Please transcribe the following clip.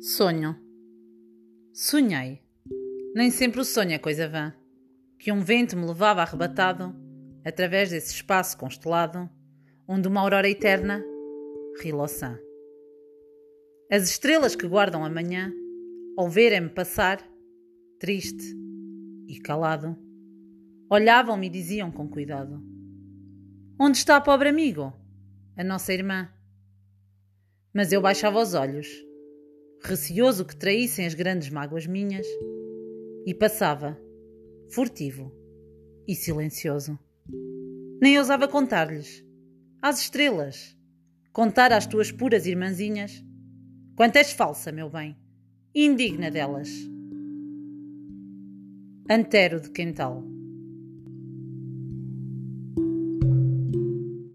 Sonho. Sonhei. Nem sempre o sonho é coisa vã. Que um vento me levava arrebatado através desse espaço constelado, onde uma aurora eterna riloçã. As estrelas que guardam a manhã, ao verem-me passar, triste e calado, olhavam-me e diziam com cuidado: Onde está, pobre amigo? A nossa irmã. Mas eu baixava os olhos receoso que traíssem as grandes mágoas minhas, e passava, furtivo e silencioso. Nem ousava contar-lhes, às estrelas, contar às tuas puras irmãzinhas, quanto és falsa, meu bem, indigna delas. Antero de Quental